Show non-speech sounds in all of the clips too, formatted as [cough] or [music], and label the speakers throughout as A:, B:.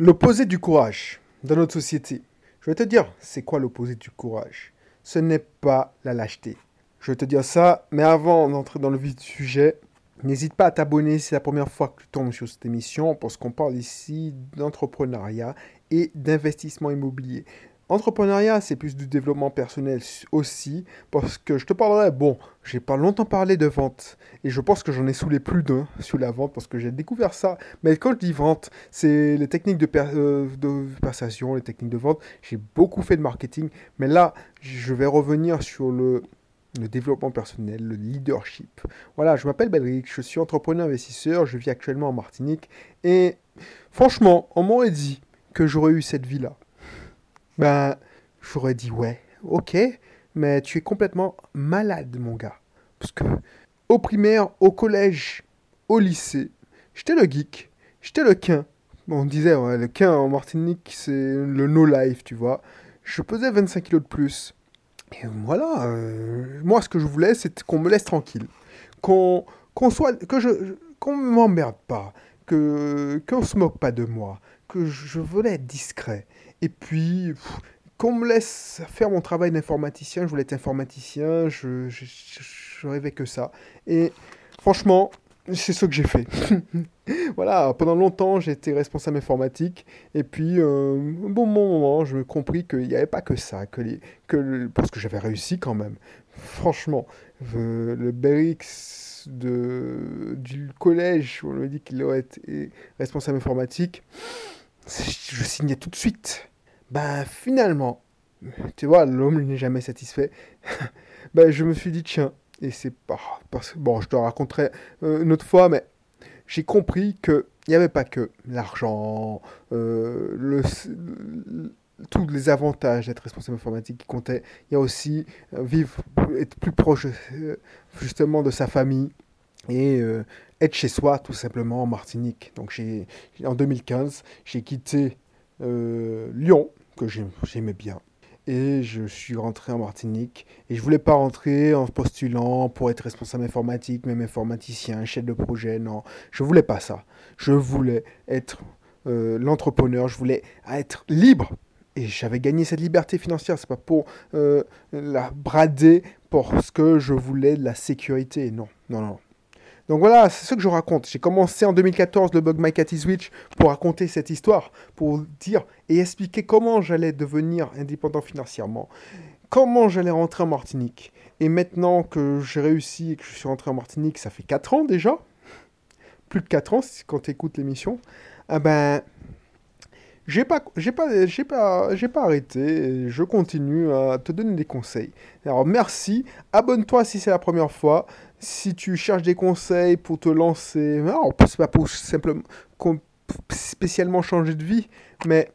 A: L'opposé du courage dans notre société. Je vais te dire, c'est quoi l'opposé du courage? Ce n'est pas la lâcheté. Je vais te dire ça, mais avant d'entrer dans le vif du sujet, n'hésite pas à t'abonner si c'est la première fois que tu tombes sur cette émission, parce qu'on parle ici d'entrepreneuriat et d'investissement immobilier. Entrepreneuriat, c'est plus du développement personnel aussi, parce que je te parlerai, bon, j'ai pas longtemps parlé de vente, et je pense que j'en ai saoulé plus d'un sur la vente, parce que j'ai découvert ça. Mais quand je dis vente, c'est les techniques de, euh, persuasion, les techniques de vente. J'ai beaucoup fait de marketing, mais là, je vais revenir sur le, le développement personnel, le leadership. Voilà, je m'appelle Belric, je suis entrepreneur investisseur, je vis actuellement en Martinique, et franchement, on m'aurait dit que j'aurais eu cette vie-là ben, j'aurais dit ouais, ok, mais tu es complètement malade, mon gars. Parce que au primaire, au collège, au lycée, j'étais le geek, j'étais le quin. On disait, ouais, le quin en Martinique, c'est le no-life, tu vois. Je pesais 25 kilos de plus. Et voilà, euh, moi, ce que je voulais, c'est qu'on me laisse tranquille. Qu'on qu'on soit, que je, qu'on m'emmerde pas, que qu'on se moque pas de moi, que je voulais être discret. Et puis, qu'on me laisse faire mon travail d'informaticien, je voulais être informaticien, je, je, rêvais que ça. Et franchement, c'est ce que j'ai fait. [laughs] voilà, pendant longtemps, été responsable informatique. Et puis, euh, un bon moment, je me compris qu'il n'y avait pas que ça. Que les, que parce que j'avais réussi quand même. Franchement, le, le BRX de, du collège, on me dit qu'il aurait été responsable informatique, je signais tout de suite ben finalement, tu vois, l'homme n'est jamais satisfait. [laughs] ben je me suis dit, tiens, et c'est pas. Parce, bon, je te raconterai euh, une autre fois, mais j'ai compris qu'il n'y avait pas que l'argent, euh, le, tous les avantages d'être responsable informatique qui comptaient. Il y a aussi euh, vivre, être plus proche justement de sa famille et être chez soi tout simplement en Martinique. Donc en 2015, j'ai quitté Lyon que j'aimais bien. Et je suis rentré en Martinique. Et je voulais pas rentrer en postulant pour être responsable informatique, même informaticien, chef de projet. Non, je voulais pas ça. Je voulais être euh, l'entrepreneur. Je voulais être libre. Et j'avais gagné cette liberté financière. C'est pas pour euh, la brader parce que je voulais de la sécurité. Non, non, non. Donc voilà, c'est ce que je raconte. J'ai commencé en 2014 le Bug My Cat Switch pour raconter cette histoire, pour dire et expliquer comment j'allais devenir indépendant financièrement, comment j'allais rentrer en Martinique. Et maintenant que j'ai réussi et que je suis rentré en Martinique, ça fait 4 ans déjà, plus de 4 ans quand tu écoutes l'émission, ah ben, j'ai pas, j'ai pas, j'ai pas, j'ai pas arrêté. Je continue à te donner des conseils. Alors merci, abonne-toi si c'est la première fois si tu cherches des conseils pour te lancer, alors c'est pas pour simplement spécialement changer de vie, mais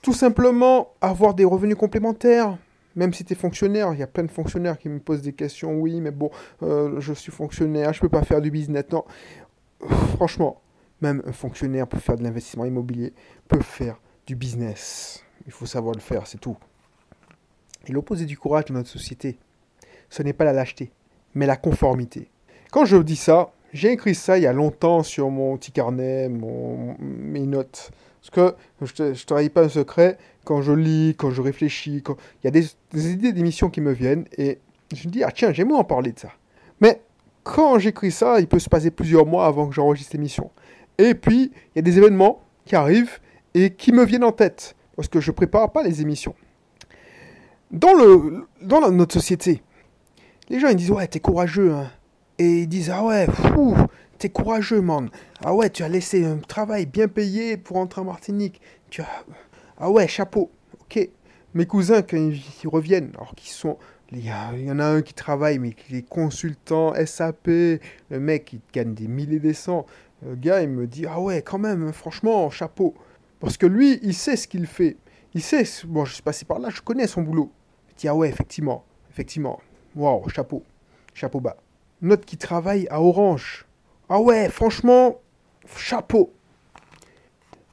A: tout simplement avoir des revenus complémentaires. Même si tu es fonctionnaire, il y a plein de fonctionnaires qui me posent des questions. Oui, mais bon, euh, je suis fonctionnaire, je peux pas faire du business. Non, franchement, même un fonctionnaire pour faire de l'investissement immobilier peut faire du business. Il faut savoir le faire, c'est tout. Et l'opposé du courage dans notre société, ce n'est pas la lâcheté, mais la conformité. Quand je dis ça, j'ai écrit ça il y a longtemps sur mon petit carnet, mon, mes notes. Parce que je ne trahis pas un secret, quand je lis, quand je réfléchis, quand... il y a des, idées d'émissions qui me viennent et je me dis, ah tiens, j'aimerais en parler de ça. Mais quand j'écris ça, il peut se passer plusieurs mois avant que j'enregistre l'émission. Et puis, il y a des événements qui arrivent et qui me viennent en tête. Parce que je ne prépare pas les émissions. Dans, le, dans notre société, les gens ils disent ouais t'es courageux hein. Et ils disent ah ouais fou t'es courageux man. Ah ouais tu as laissé un travail bien payé pour entrer en Martinique. Tu as ah ouais chapeau. Ok. Mes cousins quand ils, reviennent alors qu'ils sont il y, en a un qui travaille, mais qui est consultant SAP. Le mec, il gagne des milliers des cents. Le gars, il me dit Ah ouais, quand même, franchement, chapeau. Parce que lui, il sait ce qu'il fait. Il sait. Bon, je suis passé par là, je connais son boulot. Il dit Ah ouais, effectivement, effectivement. Waouh, chapeau. Chapeau bas. Note qui travaille à Orange. Ah ouais, franchement, chapeau.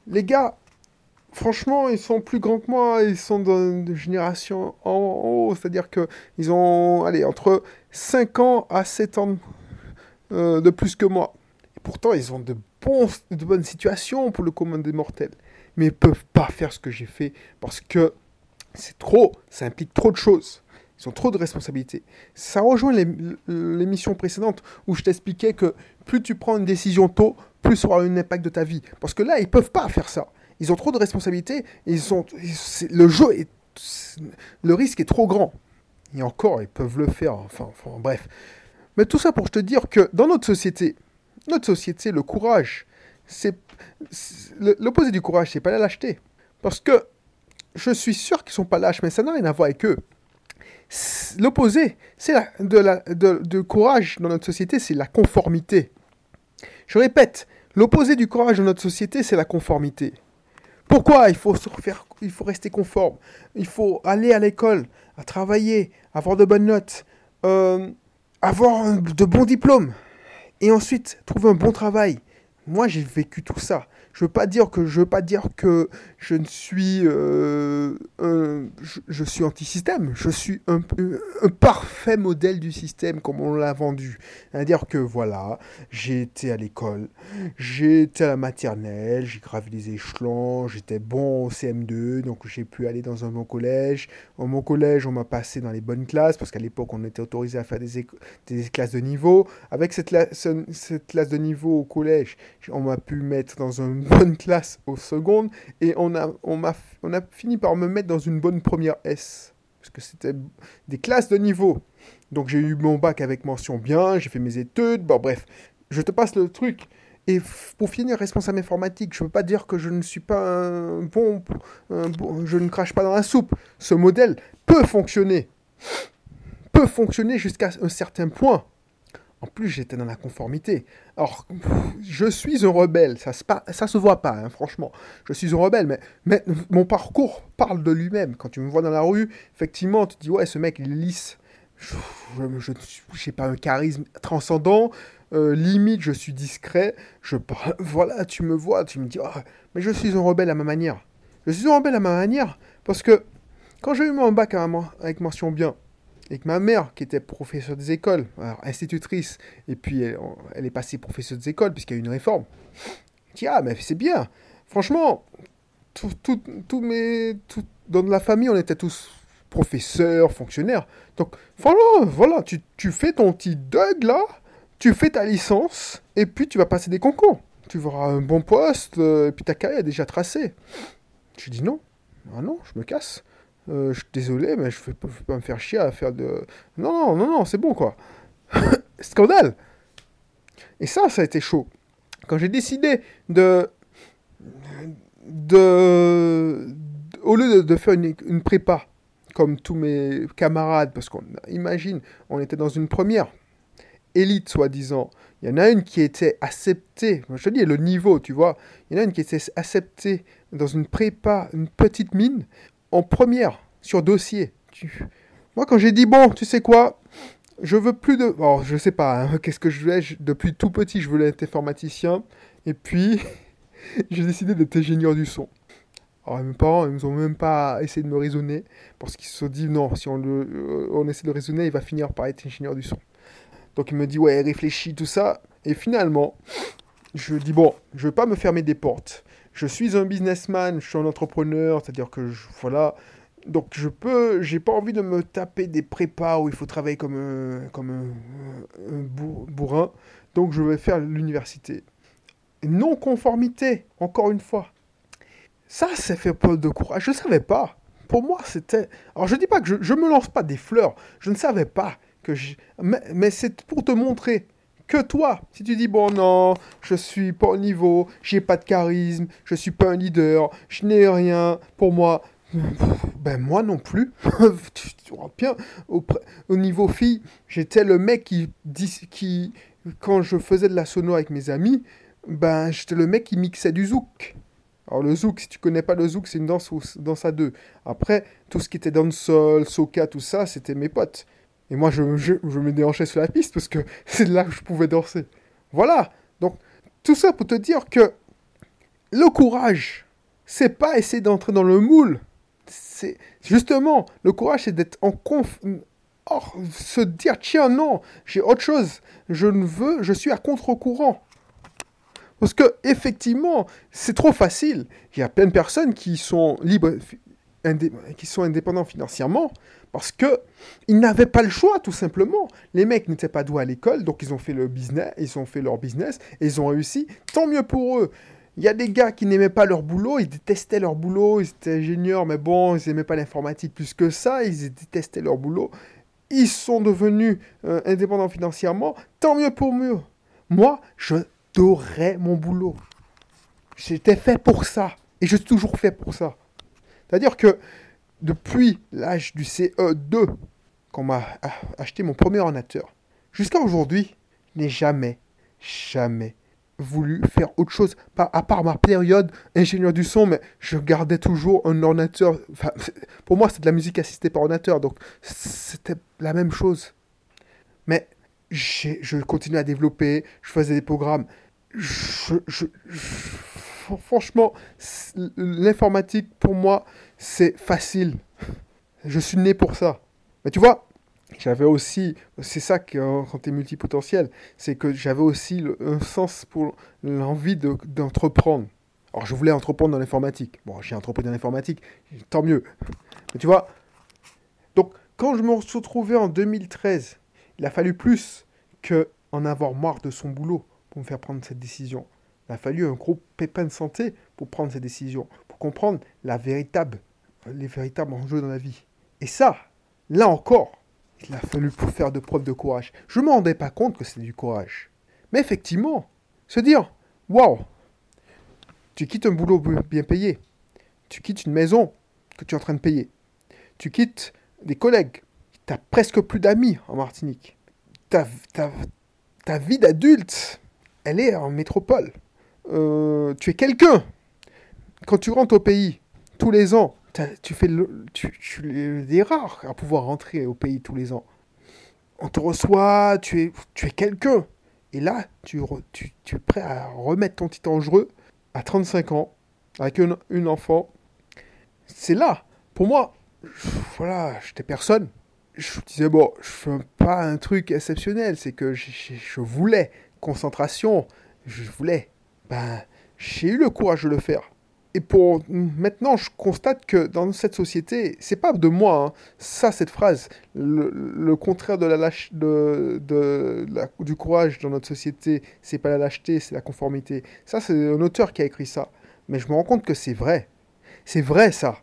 A: Les gars, franchement, ils sont plus grands que moi. Ils sont d'une génération en haut. C'est-à-dire qu'ils ont, allez, entre 5 ans à 7 ans euh, de plus que moi. Pourtant, ils ont de bonnes situations pour le commun des mortels. Mais ils peuvent pas faire ce que j'ai fait parce que c'est trop, ça implique trop de choses. Ils ont trop de responsabilités. Ça rejoint l'émission précédente où je t'expliquais que plus tu prends une décision tôt, plus ça aura un impact de ta vie. Parce que là, ils peuvent pas faire ça. Ils ont trop de responsabilités. ils le jeu est, le risque est trop grand. Et encore, ils peuvent le faire. Enfin, enfin, bref. Mais tout ça pour te dire que dans notre société, notre société, le courage, c'est l'opposé du courage, c'est pas la lâcheté. Parce que je suis sûr qu'ils sont pas lâches, mais ça n'a rien à voir avec eux. L'opposé, c'est de, courage dans notre société, c'est la conformité. Je répète, l'opposé du courage dans notre société, c'est la conformité. Pourquoi il faut, il faut rester conforme? Il faut aller à l'école, à travailler, avoir de bonnes notes, euh, avoir de bons diplômes, et ensuite trouver un bon travail. Moi, j'ai vécu tout ça je veux pas dire que je veux pas dire que je ne suis euh, je, suis anti-système. Je suis un, un, parfait modèle du système comme on l'a vendu. C'est-à-dire que voilà, j'ai été à l'école, j'ai été à la maternelle, j'ai gravi les échelons, j'étais bon au CM2, donc j'ai pu aller dans un bon collège. Dans mon collège, on m'a passé dans les bonnes classes parce qu'à l'époque, on était autorisé à faire des, des classes de niveau. Avec cette, cette classe de niveau au collège, on m'a pu mettre dans un bonne classe au second et on a, on, a, on a fini par me mettre dans une bonne première S. Parce que c'était des classes de niveau. Donc j'ai eu mon bac avec mention bien, j'ai fait mes études, bon bref, je te passe le truc. Et pour finir, responsable informatique, je ne veux pas dire que je ne suis pas un bon, Je ne crache pas dans la soupe. Ce modèle peut fonctionner. Peut fonctionner jusqu'à un certain point. En plus, j'étais dans la conformité. Alors, je suis un rebelle, ça se, voit pas, hein, franchement. Je suis un rebelle, mais, mais mon parcours parle de lui-même. Quand tu me vois dans la rue, effectivement, tu te dis, ouais, ce mec, il est lisse. Je n'ai pas un charisme transcendant. Euh, limite, je suis discret. Je, [laughs] voilà, tu me vois, tu me dis, oh, mais je suis un rebelle à ma manière. Je suis un rebelle à ma manière parce que quand j'ai eu mon bac avec mention bien, et que ma mère, qui était professeure des écoles, alors institutrice, et puis elle, est passée professeure des écoles puisqu'il y a eu une réforme, dis Ah, mais c'est bien. Franchement, tout, tout, mes, tout, dans la famille, on était tous professeurs, fonctionnaires. Donc, voilà, voilà tu, tu fais ton petit dog là, tu fais ta licence, et puis tu vas passer des concours. Tu verras un bon poste, euh, et puis ta carrière est déjà tracée. Je dis non. Ah non, je me casse. Euh, je suis désolé, mais je ne peux pas me faire chier à faire de. Non, non, non, non, c'est bon quoi. [laughs] Scandale Et ça, ça a été chaud. Quand j'ai décidé de. de. Au lieu de, faire une, une, prépa, comme tous mes camarades, parce qu'on imagine, on était dans une première élite, soi-disant. Il y en a une qui était acceptée, je te dis le niveau, tu vois. Il y en a une qui était acceptée dans une prépa, une petite mine en première sur dossier. Moi, quand j'ai dit, bon, tu sais quoi, je veux plus de... Bon, je sais pas, hein, [laughs] qu'est-ce que je voulais Depuis tout petit, je voulais être informaticien. Et puis, [laughs] j'ai décidé d'être ingénieur du son. Alors, mes parents, ils n'ont même pas essayé de me raisonner, parce qu'ils se sont dit, non, si on, le, euh, on essaie de raisonner, il va finir par être ingénieur du son. Donc, il me dit, ouais, réfléchis, tout ça. Et finalement, je dis, bon, je vais pas me fermer des portes je suis un businessman, je suis un entrepreneur, c'est-à-dire que voilà. Donc je peux, j'ai pas envie de me taper des prépas où il faut travailler comme un, bourrin. Donc je vais faire l'université. Non-conformité, encore une fois. Ça, ça fait pas de courage. Je ne savais pas. Pour moi, c'était. Alors, je dis pas que je, me lance pas des fleurs. Je ne savais pas que je. mais c'est pour te montrer que toi. Si tu dis, bon, non, je suis pas au niveau, j'ai pas de charisme, je suis pas un leader, je n'ai rien, pour moi, [laughs] ben moi non plus. [laughs] bien, au, niveau fille, j'étais le mec qui, qui, quand je faisais de la sono avec mes amis, ben j'étais le mec qui mixait du zouk. Alors le zouk, si tu connais pas le zouk, c'est une danse, danse à deux. Après, tout ce qui était dancehall, soca, tout ça, c'était mes potes. Et moi, je, me déhanchais sur la piste parce que [laughs] c'est là que je pouvais danser. Voilà. Donc, tout ça pour te dire que le courage, c'est pas essayer d'entrer dans le moule. C'est justement, le courage, c'est d'être en conf... Or, se dire, tiens, non, j'ai autre chose. Je ne veux, je suis à contre-courant. Parce que, effectivement, c'est trop facile. Il y a plein de personnes qui sont libres, qui sont indépendants financièrement parce que ils n'avaient pas le choix, tout simplement. Les mecs n'étaient pas doués à l'école, donc ils ont fait le business, ils ont fait leur business et ils ont réussi. Tant mieux pour eux. Il y a des gars qui n'aimaient pas leur boulot, ils détestaient leur boulot, ils étaient ingénieurs, mais bon, ils n'aimaient pas l'informatique plus que ça, ils détestaient leur boulot. Ils sont devenus euh, indépendants financièrement, tant mieux pour eux. Moi, je j'adorais mon boulot. J'étais fait pour ça. Et je suis toujours fait pour ça. C'est-à-dire que depuis l'âge du CE2, quand m'a acheté mon premier ordinateur, jusqu'à aujourd'hui, je n'ai jamais, jamais voulu faire autre chose, à part ma période ingénieur du son, mais je gardais toujours un ordinateur. [laughs] pour moi, c'est de la musique assistée par ordinateur, donc c'était la même chose. Mais je continuais à développer, je faisais des programmes. Franchement, l'informatique, pour moi, c'est facile. Je suis né pour ça. Mais tu vois, j'avais aussi, c'est ça que, quand tu es multipotentiel, c'est que j'avais aussi un sens pour l'envie d'entreprendre. Alors je voulais entreprendre dans l'informatique. Bon, j'ai entrepris dans l'informatique, tant mieux. Mais tu vois, donc quand je me suis retrouvé en 2013, il a fallu plus que en avoir marre de son boulot pour me faire prendre cette décision. Il a fallu un gros pépin de santé pour prendre cette décision, pour comprendre les véritables enjeux dans la vie. Et ça, là encore, il a fallu faire de preuves de courage. Je ne me rendais pas compte que c'était du courage. Mais effectivement, se dire, waouh, tu quittes un boulot bien payé, tu quittes une maison que tu es en train de payer, tu quittes des collègues, tu n'as presque plus d'amis en Martinique, ta, vie d'adulte, elle est en métropole. Euh, tu es quelqu'un. Quand tu rentres au pays, tous les ans, tu fais tu, tu es rare à pouvoir rentrer au pays tous les ans. On te reçoit, tu es, tu es quelqu'un. Et là, tu, tu, tu, es prêt à remettre ton titre en jeu à 35 ans, avec une, une enfant. C'est là. Pour moi, voilà, j'étais personne je disais, bon, je fais pas un truc exceptionnel, c'est que je, je, voulais concentration, je voulais. Ben, j'ai eu le courage de le faire. Et pour maintenant, je constate que dans cette société, c'est pas de moi, hein, ça, cette phrase, le, contraire de la du courage dans notre société, c'est pas la lâcheté, c'est la conformité. Ça, c'est un auteur qui a écrit ça. Mais je me rends compte que c'est vrai. C'est vrai, ça.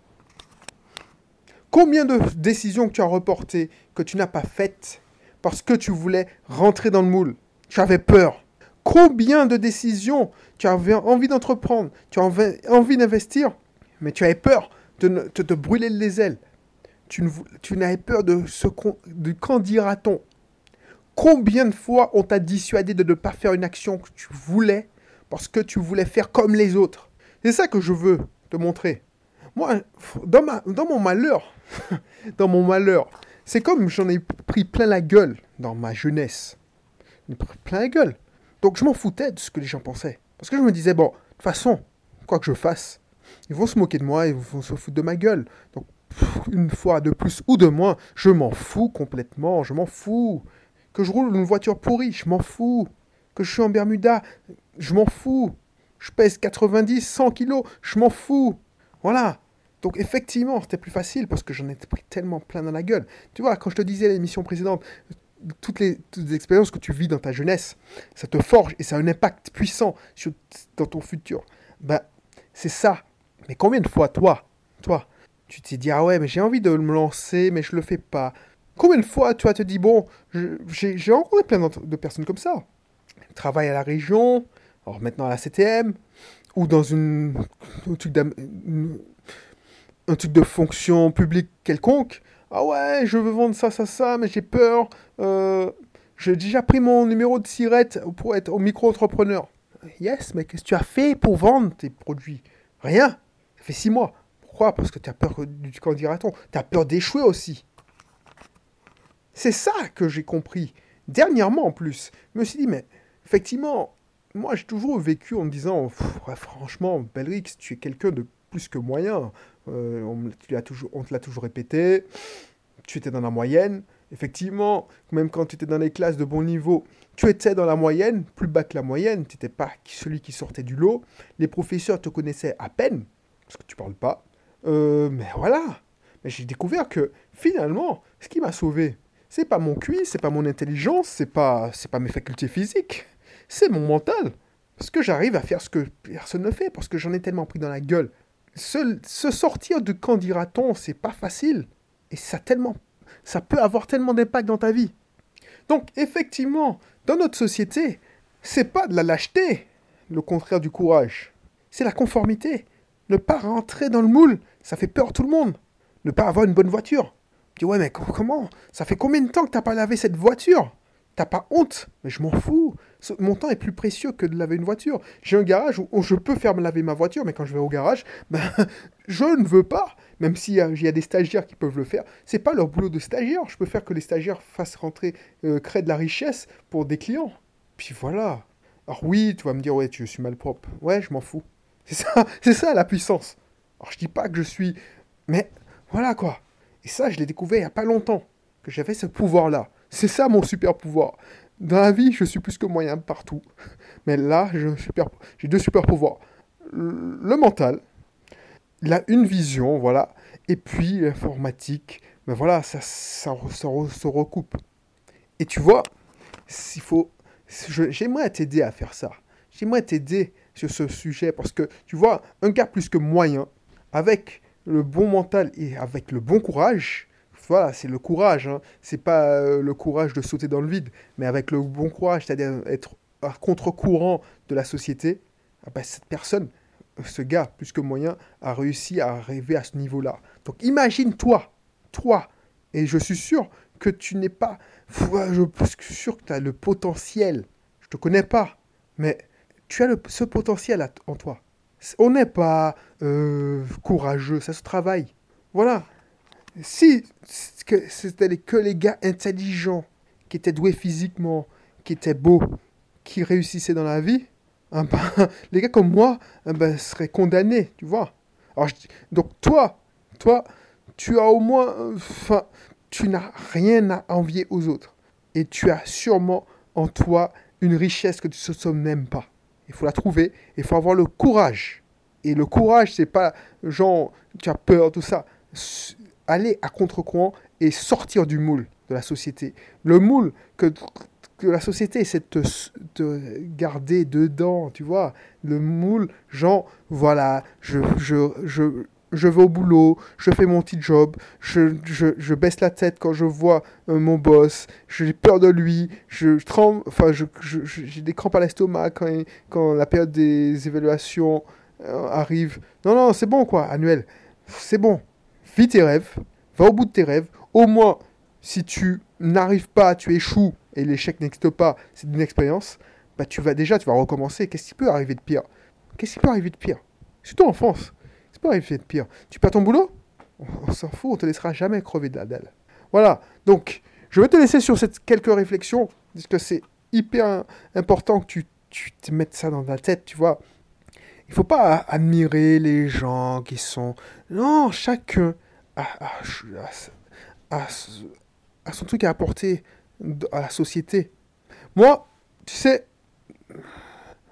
A: Combien de décisions que tu as reportées, que tu n'as pas faites, parce que tu voulais rentrer dans le moule? Tu avais peur. Combien de décisions tu avais envie d'entreprendre, tu avais envie d'investir, mais tu avais peur de te, brûler les ailes. Tu, n'avais peur de ce du qu'en dira-t-on? Combien de fois on t'a dissuadé de ne pas faire une action que tu voulais parce que tu voulais faire comme les autres? C'est ça que je veux te montrer. Moi, dans, mon malheur, [laughs] dans mon malheur, c'est comme j'en ai pris plein la gueule dans ma jeunesse. Plein la gueule. Donc je m'en foutais de ce que les gens pensaient. Parce que je me disais, bon, de toute façon, quoi que je fasse, ils vont se moquer de moi, ils vont se foutre de ma gueule. Donc, une fois de plus ou de moins, je m'en fous complètement, je m'en fous. Que je roule une voiture pourrie, je m'en fous. Que je suis en Bermuda, je m'en fous. Je pèse 90, 100 kilos, je m'en fous. Voilà. Donc effectivement, c'était plus facile parce que j'en ai pris tellement plein dans la gueule. Tu vois, quand je te disais l'émission précédente, toutes les, expériences que tu vis dans ta jeunesse, ça te forge et ça a un impact puissant sur, dans ton futur. Ben, c'est ça. Mais combien de fois, toi, toi, tu t'es dit, ah ouais, mais j'ai envie de me lancer, mais je le fais pas. Combien de fois tu te dit, bon, j'ai rencontré plein de personnes comme ça. Travaille à la région, alors maintenant à la CTM, ou dans une, un truc de fonction publique quelconque. Ah ouais, je veux vendre ça, ça, ça, mais j'ai peur. Euh, j'ai déjà pris mon numéro de sirette pour être au micro-entrepreneur. Yes, mais qu'est-ce que tu as fait pour vendre tes produits? Rien. Ça fait six mois. Pourquoi? Parce que tu as peur du candidaton. Tu as peur d'échouer aussi. C'est ça que j'ai compris. Dernièrement en plus. Je me suis dit, mais effectivement, moi j'ai toujours vécu en me disant, franchement, Belrix, tu es quelqu'un de plus que moyen. Euh, on, te l'a toujours, répété. Tu étais dans la moyenne. Effectivement, même quand tu étais dans les classes de bon niveau, tu étais dans la moyenne, plus bas que la moyenne, tu n'étais pas celui qui sortait du lot. Les professeurs te connaissaient à peine, parce que tu parles pas. Euh, mais voilà. Mais j'ai découvert que finalement, ce qui m'a sauvé, c'est pas mon QI, c'est pas mon intelligence, c'est pas, c'est pas mes facultés physiques, c'est mon mental. Parce que j'arrive à faire ce que personne ne fait, parce que j'en ai tellement pris dans la gueule. Se, sortir de quand dira-t-on, c'est pas facile. Et ça, tellement, ça peut avoir tellement d'impact dans ta vie. Donc, effectivement, dans notre société, c'est pas de la lâcheté, le contraire du courage. C'est la conformité. Ne pas rentrer dans le moule, ça fait peur tout le monde. Ne pas avoir une bonne voiture. Tu dis, ouais, mais comment? Ça fait combien de temps que t'as pas lavé cette voiture? T'as pas honte? Mais je m'en fous. Mon temps est plus précieux que de laver une voiture. J'ai un garage où, je peux faire me laver ma voiture, mais quand je vais au garage, [laughs] ben, je ne veux pas. Même s'il y, a des stagiaires qui peuvent le faire, c'est pas leur boulot de stagiaire. Je peux faire que les stagiaires fassent rentrer, euh, créer de la richesse pour des clients. Puis voilà. Alors oui, tu vas me dire, ouais, tu suis malpropre. Ouais, je m'en fous. C'est ça, [laughs] c'est ça la puissance. Alors je dis pas que je suis, mais voilà quoi. Et ça, je l'ai découvert il y a pas longtemps que j'avais ce pouvoir-là. C'est ça mon super pouvoir. Dans la vie, je suis plus que moyen partout. Mais là, j'ai deux super pouvoirs. Le mental, a une vision, voilà. Et puis l'informatique, mais voilà, ça, ça, se recoupe. Et tu vois, s'il faut, j'aimerais t'aider à faire ça. J'aimerais t'aider sur ce sujet parce que tu vois, un gars plus que moyen, avec le bon mental et avec le bon courage, voilà, c'est le courage. Hein. C'est pas euh, le courage de sauter dans le vide, mais avec le bon courage, c'est-à-dire être à contre-courant de la société, ah bah, cette personne, ce gars, plus que moyen, a réussi à arriver à ce niveau-là. Donc imagine-toi, toi, et je suis sûr que tu n'es pas. Je suis sûr que tu as le potentiel. Je te connais pas, mais tu as ce potentiel en toi. On n'est pas euh, courageux, ça se travaille. Voilà. Si c'était que les gars intelligents, qui étaient doués physiquement, qui étaient beaux, qui réussissaient dans la vie, ah ben, [laughs] les gars comme moi ah ben, seraient condamnés, tu vois. Alors, donc toi, toi, tu as au moins, enfin, tu n'as rien à envier aux autres. Et tu as sûrement en toi une richesse que tu ne même pas. Il faut la trouver, il faut avoir le courage. Et le courage, c'est pas genre, tu as peur, tout ça. Aller à contre-courant et sortir du moule de la société. Le moule que, que la société essaie de te, garder dedans, tu vois. Le moule, genre, voilà, je, je, je, je vais au boulot, je fais mon petit job, je, je, je baisse la tête quand je vois euh, mon boss, j'ai peur de lui, je, tremble, enfin, j'ai des crampes à l'estomac quand, quand la période des évaluations euh, arrive. Non, non, c'est bon, quoi, annuel. C'est bon. Vis tes rêves, va au bout de tes rêves. Au moins, si tu n'arrives pas, tu échoues et l'échec n'existe pas, c'est une expérience, bah tu vas déjà, tu vas recommencer. Qu'est-ce qui peut arriver de pire? Qu'est-ce qui peut arriver de pire? Surtout en France. C'est pas arriver de pire? Tu perds ton boulot? On, s'en fout, on te laissera jamais crever de la dalle. Voilà, donc je vais te laisser sur cette quelques réflexions, parce que c'est hyper important que tu, tu te mettes ça dans ta tête, tu vois. Il faut pas admirer les gens qui sont... Non, chacun a, a, son truc à apporter à la société. Moi, tu sais,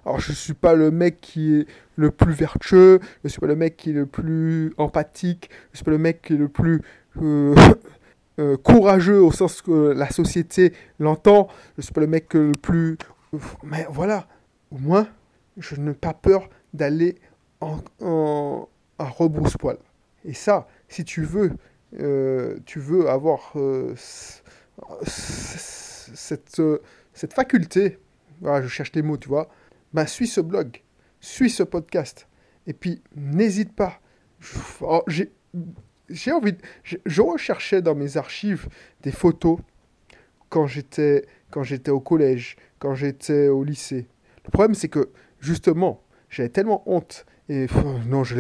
A: alors je suis pas le mec qui est le plus vertueux, je suis pas le mec qui est le plus empathique, je suis pas le mec qui est le plus euh, [laughs] euh, courageux au sens que la société l'entend, je suis pas le mec le plus... Mais voilà, au moins, je n'ai pas peur d'aller en, en, en rebrousse-poil. Et ça, si tu veux, euh, tu veux avoir cette, cette faculté, voilà, je cherche les mots, tu vois, bah, suis ce blog, suis ce podcast. Et puis, n'hésite pas. Oh, j'ai envie. je, recherchais dans mes archives des photos quand j'étais quand j'étais au collège, quand j'étais au lycée. Le problème, c'est que justement, j'avais tellement honte et non, je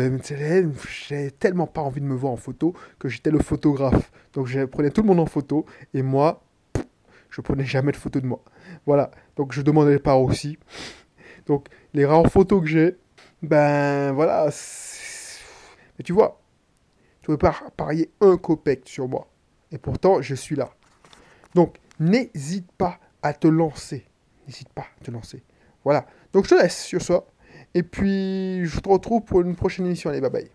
A: j'avais tellement pas envie de me voir en photo que j'étais le photographe. Donc je prenais tout le monde en photo et moi, je prenais jamais de photos de moi. Voilà. Donc je demandais pas aussi. Donc, les rares photos que j'ai, ben voilà. Mais tu vois, tu peux pas parier un copec sur moi. Et pourtant, je suis là. Donc, n'hésite pas à te lancer. N'hésite pas à te lancer. Voilà. Donc, je te laisse sur ça. Et puis, je te retrouve pour une prochaine émission. Allez, bye bye.